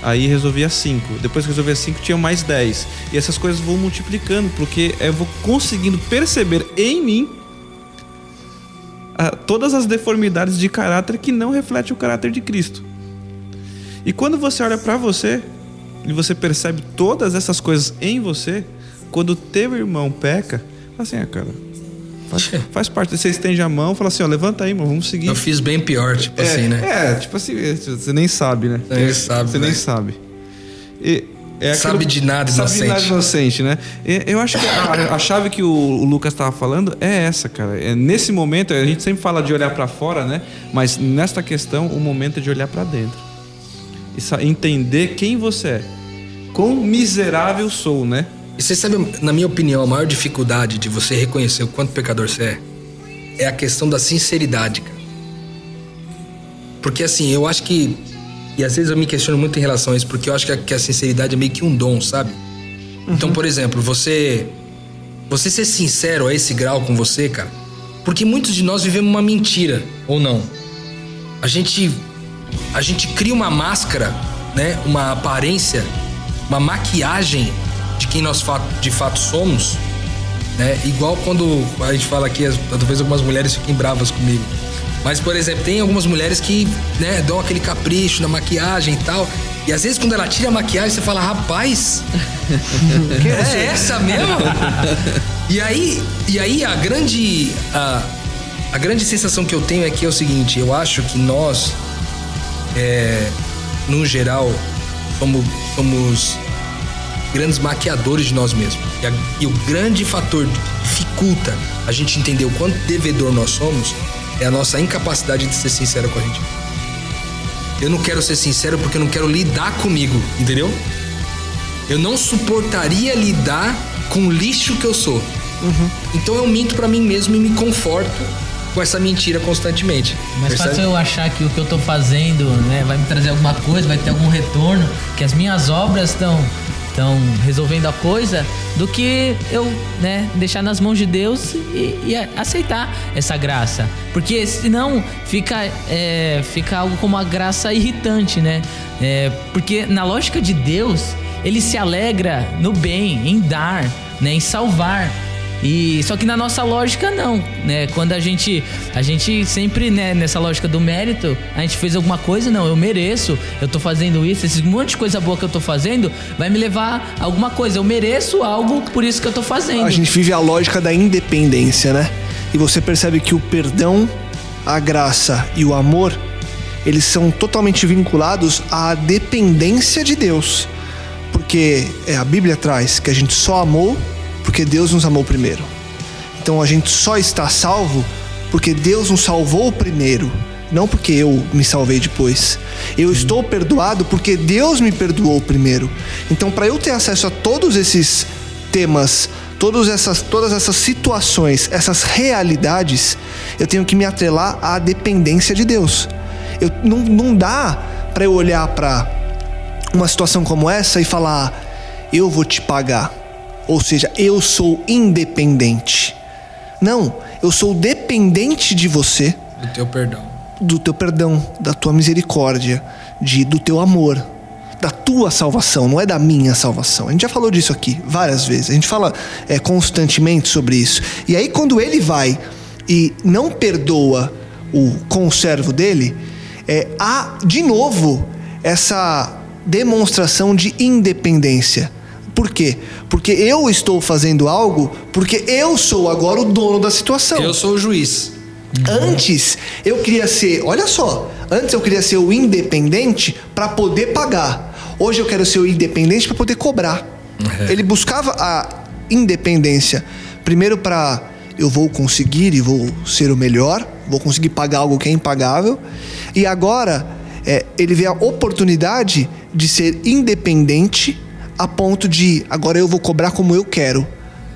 Aí resolvi as cinco. Depois que resolvi as cinco, tinha mais dez. E essas coisas vão multiplicando, porque eu vou conseguindo perceber em mim ah, todas as deformidades de caráter que não refletem o caráter de Cristo. E quando você olha para você e você percebe todas essas coisas em você, quando o teu irmão peca, fala assim, ah, cara, faz, faz parte. Você estende a mão, fala assim, ó, levanta aí, mano, vamos seguir. Eu fiz bem pior, tipo é, assim, né? É, tipo assim, você nem sabe, né? Nem sabe, Você nem velho. sabe. E É Sabe aquilo- de nada, sabe de nada inocente. inocente, né? E- Eu acho que a, a chave que o, o Lucas estava falando é essa, cara. É nesse momento, a gente sempre fala de olhar para fora, né? Mas nesta questão, o momento é de olhar para dentro. E entender quem você é. Quão miserável sou, né? E você sabe, na minha opinião, a maior dificuldade de você reconhecer o quanto pecador você é é a questão da sinceridade, cara. Porque assim, eu acho que. E às vezes eu me questiono muito em relação a isso, porque eu acho que a, que a sinceridade é meio que um dom, sabe? Então, por exemplo, você. Você ser sincero a esse grau com você, cara. Porque muitos de nós vivemos uma mentira, ou não. A gente. A gente cria uma máscara, né? Uma aparência, uma maquiagem de quem nós de fato somos, né? Igual quando a gente fala aqui, talvez algumas mulheres fiquem bravas comigo. Mas, por exemplo, tem algumas mulheres que, né, dão aquele capricho na maquiagem e tal. E às vezes quando ela tira a maquiagem, você fala, rapaz, é essa mesmo? e aí, e aí a grande a, a grande sensação que eu tenho é que é o seguinte, eu acho que nós é, no geral somos, somos grandes maquiadores de nós mesmos. E, a- e o grande fator que dificulta a gente entender o quanto devedor nós somos é a nossa incapacidade de ser sincero com a gente. Eu não quero ser sincero porque eu não quero lidar comigo, entendeu? Eu não suportaria lidar com o lixo que eu sou. Então eu minto pra mim mesmo e me conforto com essa mentira constantemente. Mas Percebe? fácil eu achar que o que eu tô fazendo, né, vai me trazer alguma coisa, vai ter algum retorno, que as minhas obras estão estão resolvendo a coisa, do que eu, né, deixar nas mãos de Deus e, e aceitar essa graça. Porque senão fica é, fica algo como uma graça irritante, né? É, porque na lógica de Deus, ele se alegra no bem, em dar, né, em salvar. E só que na nossa lógica não, né? Quando a gente a gente sempre, né, nessa lógica do mérito, a gente fez alguma coisa, não, eu mereço, eu tô fazendo isso, esse monte de coisa boa que eu tô fazendo vai me levar a alguma coisa, eu mereço algo, por isso que eu tô fazendo. A gente vive a lógica da independência, né? E você percebe que o perdão, a graça e o amor, eles são totalmente vinculados à dependência de Deus. Porque é, a Bíblia traz que a gente só amou porque Deus nos amou primeiro. Então a gente só está salvo porque Deus nos salvou primeiro, não porque eu me salvei depois. Eu estou perdoado porque Deus me perdoou primeiro. Então, para eu ter acesso a todos esses temas, todas essas, todas essas situações, essas realidades, eu tenho que me atrelar à dependência de Deus. Eu, não, não dá para eu olhar para uma situação como essa e falar: eu vou te pagar. Ou seja, eu sou independente. Não, eu sou dependente de você, Do teu perdão. do teu perdão, da tua misericórdia, de, do teu amor, da tua salvação, não é da minha salvação. A gente já falou disso aqui várias vezes. A gente fala é, constantemente sobre isso. E aí, quando ele vai e não perdoa o conservo dele, é, há de novo essa demonstração de independência. Por quê? Porque eu estou fazendo algo porque eu sou agora o dono da situação. Eu sou o juiz. Antes eu queria ser, olha só, antes eu queria ser o independente para poder pagar. Hoje eu quero ser o independente para poder cobrar. Ele buscava a independência primeiro para eu vou conseguir e vou ser o melhor, vou conseguir pagar algo que é impagável. E agora é, ele vê a oportunidade de ser independente a ponto de agora eu vou cobrar como eu quero.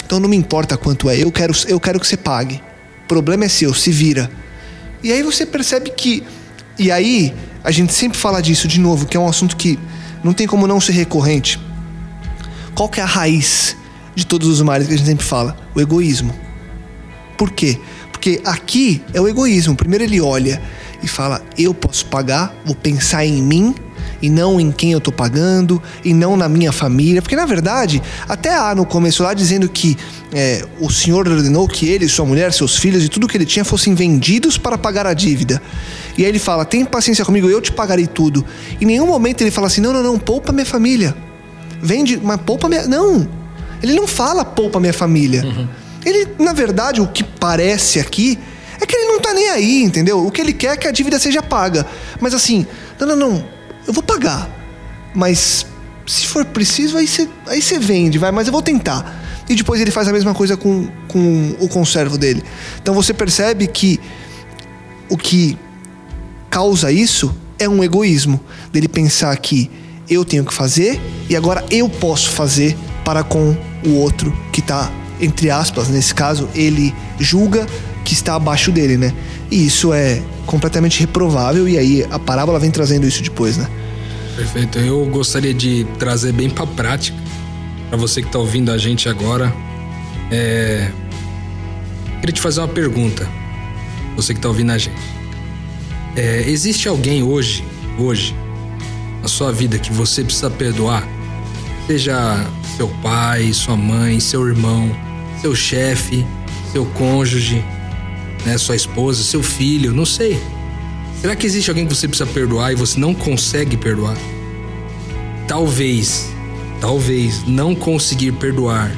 Então não me importa quanto é, eu quero, eu quero que você pague. O problema é seu, se vira. E aí você percebe que. E aí, a gente sempre fala disso de novo, que é um assunto que não tem como não ser recorrente. Qual que é a raiz de todos os males que a gente sempre fala? O egoísmo. Por quê? Porque aqui é o egoísmo. Primeiro ele olha e fala: eu posso pagar, vou pensar em mim e não em quem eu tô pagando e não na minha família. Porque na verdade, até há no começo lá dizendo que é, o Senhor ordenou que ele, sua mulher, seus filhos e tudo que ele tinha fossem vendidos para pagar a dívida. E aí ele fala: tem paciência comigo, eu te pagarei tudo. Em nenhum momento ele fala assim: não, não, não, poupa minha família. Vende, mas poupa minha. Não! Ele não fala poupa minha família. Ele, na verdade, o que parece aqui é que ele não tá nem aí, entendeu? O que ele quer é que a dívida seja paga. Mas assim, não, não, não, eu vou pagar. Mas se for preciso, aí você aí vende, vai, mas eu vou tentar. E depois ele faz a mesma coisa com, com o conservo dele. Então você percebe que o que causa isso é um egoísmo dele pensar que eu tenho que fazer e agora eu posso fazer para com o outro que está entre aspas, nesse caso, ele julga que está abaixo dele, né? E isso é completamente reprovável e aí a parábola vem trazendo isso depois, né? Perfeito. Eu gostaria de trazer bem para prática para você que está ouvindo a gente agora. É... Queria te fazer uma pergunta. Você que está ouvindo a gente. É, existe alguém hoje, hoje, na sua vida que você precisa perdoar? Seja seu pai, sua mãe, seu irmão, seu chefe, seu cônjuge, né, sua esposa, seu filho, não sei. Será que existe alguém que você precisa perdoar e você não consegue perdoar? Talvez, talvez não conseguir perdoar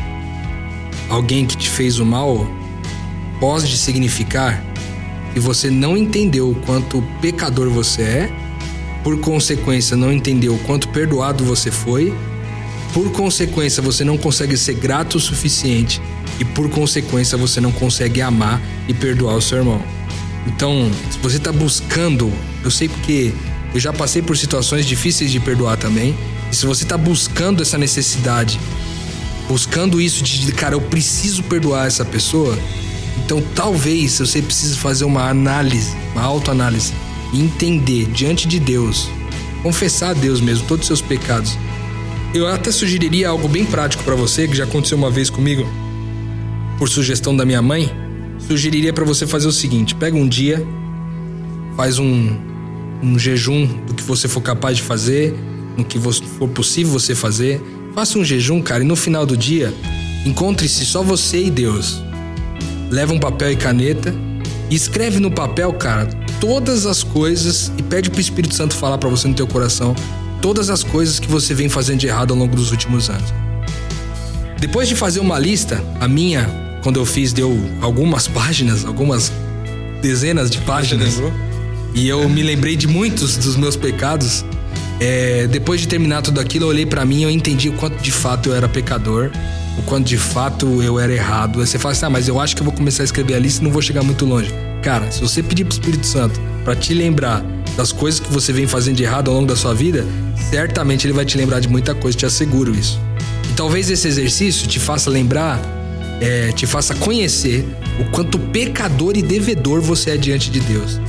alguém que te fez o mal pode significar que você não entendeu o quanto pecador você é, por consequência, não entendeu o quanto perdoado você foi, por consequência, você não consegue ser grato o suficiente e por consequência você não consegue amar e perdoar o seu irmão. Então, se você está buscando, eu sei porque eu já passei por situações difíceis de perdoar também. E se você está buscando essa necessidade, buscando isso de, cara, eu preciso perdoar essa pessoa, então talvez você precise fazer uma análise, uma autoanálise e entender diante de Deus, confessar a Deus mesmo todos os seus pecados. Eu até sugeriria algo bem prático para você, que já aconteceu uma vez comigo por sugestão da minha mãe, sugeriria para você fazer o seguinte: pega um dia, faz um, um jejum do que você for capaz de fazer, no que for possível você fazer. Faça um jejum, cara, e no final do dia, encontre-se só você e Deus. Leva um papel e caneta e escreve no papel, cara, todas as coisas e pede pro Espírito Santo falar para você no teu coração todas as coisas que você vem fazendo de errado ao longo dos últimos anos. Depois de fazer uma lista, a minha quando eu fiz, deu algumas páginas, algumas dezenas de páginas. E eu me lembrei de muitos dos meus pecados. É, depois de terminar tudo aquilo, eu olhei para mim e eu entendi o quanto de fato eu era pecador, o quanto de fato eu era errado. Aí você fala assim, ah, mas eu acho que eu vou começar a escrever a lista e não vou chegar muito longe. Cara, se você pedir pro Espírito Santo para te lembrar das coisas que você vem fazendo de errado ao longo da sua vida, certamente ele vai te lembrar de muita coisa, te asseguro isso. E talvez esse exercício te faça lembrar é, te faça conhecer o quanto pecador e devedor você é diante de Deus.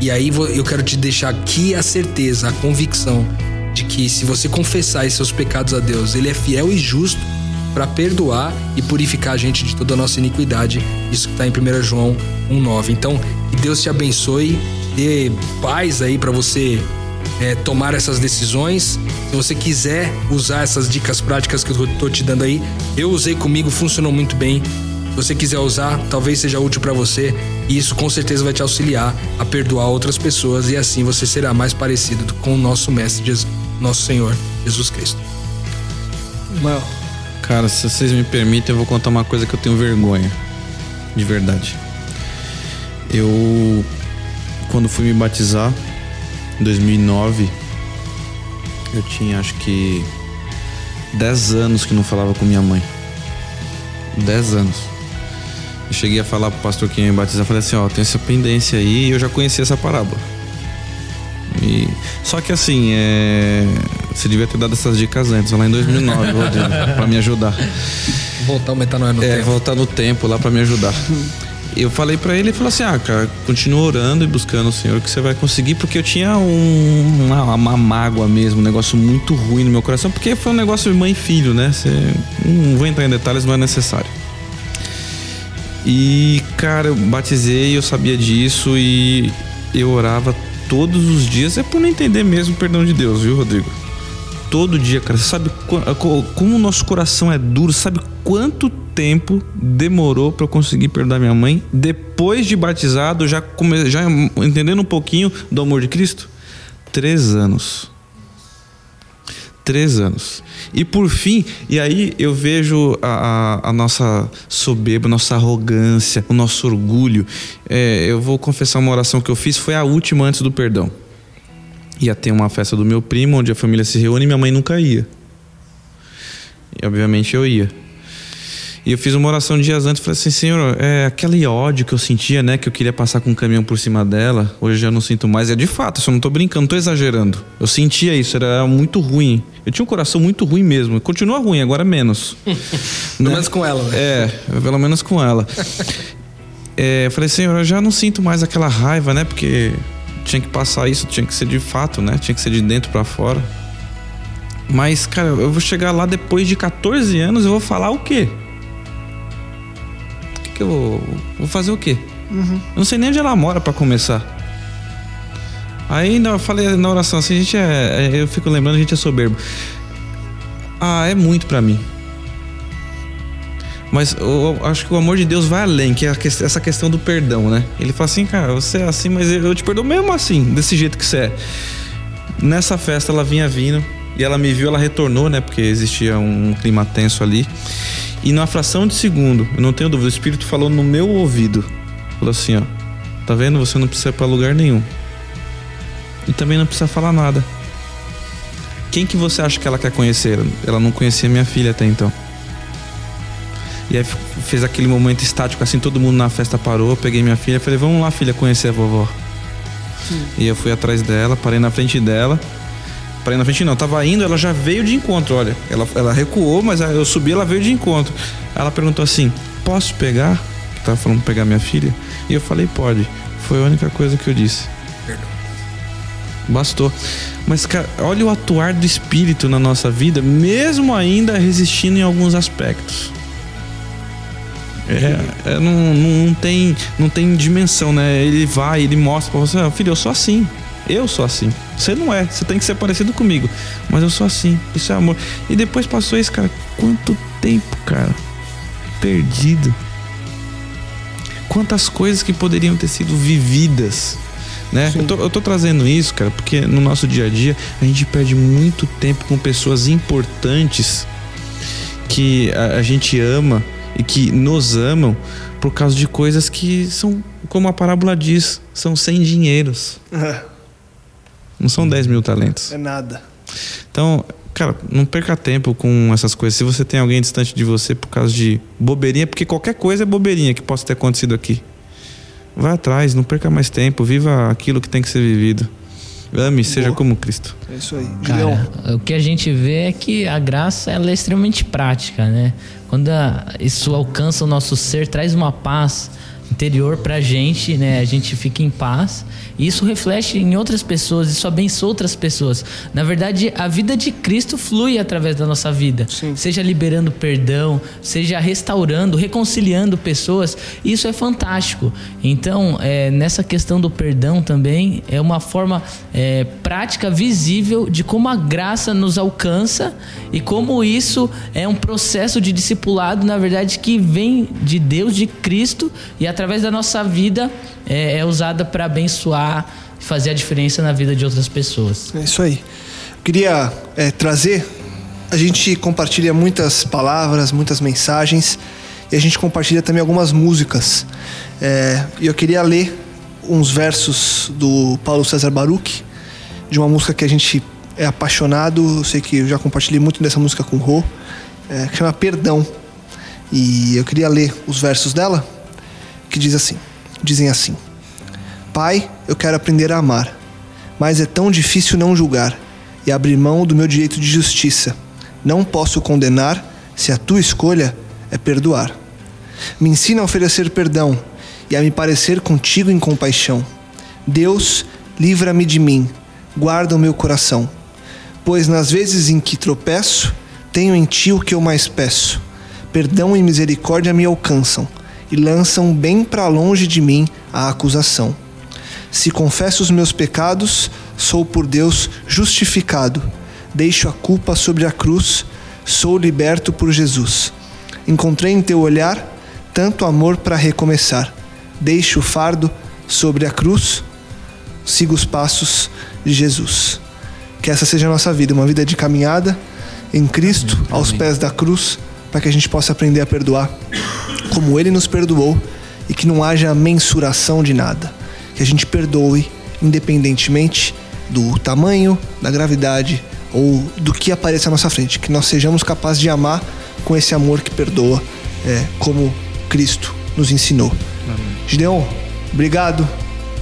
E aí eu quero te deixar aqui a certeza, a convicção de que se você confessar seus pecados a Deus, Ele é fiel e justo para perdoar e purificar a gente de toda a nossa iniquidade. Isso que está em 1 João 1,9. Então, que Deus te abençoe, dê paz aí para você é, tomar essas decisões. Se você quiser usar essas dicas práticas que eu tô te dando aí, eu usei comigo, funcionou muito bem. Se você quiser usar, talvez seja útil para você e isso com certeza vai te auxiliar a perdoar outras pessoas e assim você será mais parecido com o nosso mestre, Jesus, nosso Senhor Jesus Cristo. Well. Cara, se vocês me permitem, eu vou contar uma coisa que eu tenho vergonha. De verdade. Eu quando fui me batizar, em 2009, eu tinha acho que 10 anos que não falava com minha mãe. 10 anos. Eu cheguei a falar pro pastor que ia me batizar, falei assim, ó, tem essa pendência aí e eu já conhecia essa parábola. E... Só que assim, é... você devia ter dado essas dicas antes, lá em 2009, Rodrigo, pra me ajudar. Voltar a aumentar no é, tempo. voltar no tempo lá para me ajudar eu falei para ele, ele falou assim: "Ah, cara, continua orando e buscando o Senhor que você vai conseguir", porque eu tinha um, uma, uma, mágoa mesmo, um negócio muito ruim no meu coração, porque foi um negócio de mãe e filho, né? Você, não vou entrar em detalhes, não é necessário. E, cara, eu batizei, eu sabia disso e eu orava todos os dias, é por não entender mesmo o perdão de Deus, viu, Rodrigo? Todo dia, cara. Você sabe como o nosso coração é duro, sabe quanto tempo demorou para eu conseguir perdoar minha mãe depois de batizado, já, come, já entendendo um pouquinho do amor de Cristo? Três anos. Três anos. E por fim, e aí eu vejo a, a, a nossa soberba, nossa arrogância, o nosso orgulho. É, eu vou confessar uma oração que eu fiz, foi a última antes do perdão. ia ter uma festa do meu primo, onde a família se reúne e minha mãe nunca ia. E obviamente eu ia. E eu fiz uma oração dias antes, falei assim, Senhor, é aquele ódio que eu sentia, né, que eu queria passar com um caminhão por cima dela, hoje eu já não sinto mais. É de fato, eu não tô brincando, não tô exagerando. Eu sentia isso, era muito ruim. Eu tinha um coração muito ruim mesmo. Continua ruim, agora menos. Pelo Né? menos com ela, né? É, pelo menos com ela. É, eu falei, Senhor, eu já não sinto mais aquela raiva, né? Porque tinha que passar isso, tinha que ser de fato, né? Tinha que ser de dentro pra fora. Mas, cara, eu vou chegar lá depois de 14 anos, eu vou falar o quê? Que, eu vou. Fazer o quê? Eu não sei nem onde ela mora pra começar. Aí eu falei na oração assim, a gente é, é- Eu fico lembrando, a gente é soberbo. Ah, é muito pra mim. Mas eu, acho que o amor de Deus vai além, que é essa questão do perdão, né? Ele fala assim, cara, você é assim, mas eu te perdoo mesmo assim, desse jeito que você é. Nessa festa ela vinha vindo e ela me viu, ela retornou, né? Porque existia um clima tenso ali. E numa fração de segundo, eu não tenho dúvida, o Espírito falou no meu ouvido. Falou assim, ó. Tá vendo? Você não precisa ir pra lugar nenhum. E também não precisa falar nada. Quem que você acha que ela quer conhecer? Ela não conhecia minha filha até então. E aí fez aquele momento estático assim, todo mundo na festa parou, eu peguei minha filha e falei, vamos lá, filha, conhecer a vovó. E eu fui atrás dela, parei na frente dela. Parei na frente não, tava indo, ela já veio de encontro, olha. Ela, ela recuou, mas eu subi, ela veio de encontro. Ela perguntou assim, posso pegar? Tava falando pra pegar minha filha. E eu falei, pode. Foi a única coisa que eu disse. Bastou. Mas, cara, olha o atuar do espírito na nossa vida, mesmo ainda resistindo em alguns aspectos. É, é, não, não, não tem, não tem dimensão, né? Ele vai, ele mostra pra você, "Ah, filho, eu sou assim. Eu sou assim. Você não é, você tem que ser parecido comigo. Mas eu sou assim. Isso é amor. E depois passou isso, cara. Quanto tempo, cara? Perdido. Quantas coisas que poderiam ter sido vividas né? Eu tô, eu tô trazendo isso, cara, porque no nosso dia a dia a gente perde muito tempo com pessoas importantes que a, a gente ama e que nos amam por causa de coisas que são, como a parábola diz, são sem dinheiros. Não são 10 mil talentos. É nada. Então, cara, não perca tempo com essas coisas. Se você tem alguém distante de você por causa de bobeirinha, porque qualquer coisa é bobeirinha que possa ter acontecido aqui. Vai atrás, não perca mais tempo, viva aquilo que tem que ser vivido. Ame, seja Boa. como Cristo. É isso aí. Cara, o que a gente vê é que a graça ela é extremamente prática, né? Quando a- isso alcança o nosso ser, traz uma paz interior pra gente, né? A gente fica em paz. E isso reflete em outras pessoas, isso abençoa outras pessoas. Na verdade, a vida de Cristo flui através da nossa vida. Sim. Seja liberando perdão, seja restaurando, reconciliando pessoas. Isso é fantástico. Então, é, nessa questão do perdão também, é uma forma é, prática, visível de como a graça nos alcança e como isso é um processo de discipulado, na verdade, que vem de Deus, de Cristo, e através da nossa vida é, é usada para abençoar, fazer a diferença na vida de outras pessoas. É isso aí. Eu queria é, trazer. A gente compartilha muitas palavras, muitas mensagens e a gente compartilha também algumas músicas. É, E eu queria ler uns versos do Paulo César Baruch, de uma música que a gente é apaixonado. Eu sei que eu já compartilhei muito dessa música com o Rô, é, que chama Perdão. E eu queria ler os versos dela, que diz assim, dizem assim: Pai, eu quero aprender a amar, mas é tão difícil não julgar e abrir mão do meu direito de justiça. Não posso condenar se a tua escolha é perdoar. Me ensina a oferecer perdão e a me parecer contigo em compaixão. Deus, livra-me de mim, guarda o meu coração, pois nas vezes em que tropeço, tenho em ti o que eu mais peço. Perdão e misericórdia me alcançam e lançam bem para longe de mim a acusação. Se confesso os meus pecados, sou por Deus justificado. Deixo a culpa sobre a cruz, sou liberto por Jesus. Encontrei em teu olhar tanto amor para recomeçar. Deixo o fardo sobre a cruz, siga os passos de Jesus. Que essa seja a nossa vida, uma vida de caminhada em Cristo, aos pés da cruz, para que a gente possa aprender a perdoar como Ele nos perdoou e que não haja mensuração de nada. Que a gente perdoe independentemente do tamanho, da gravidade ou do que apareça à nossa frente. Que nós sejamos capazes de amar com esse amor que perdoa, é, como Cristo nos ensinou. Gideon, obrigado.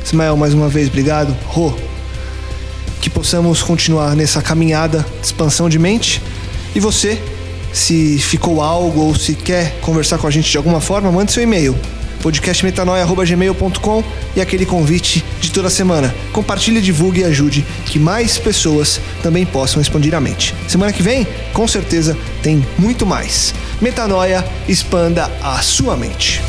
Ismael, mais uma vez, obrigado. Rô, que possamos continuar nessa caminhada de expansão de mente. E você, se ficou algo ou se quer conversar com a gente de alguma forma, mande seu e-mail podcastmetanoia.gmail.com e aquele convite de toda semana. Compartilhe, divulgue e ajude que mais pessoas também possam expandir a mente. Semana que vem, com certeza, tem muito mais. Metanoia, expanda a sua mente.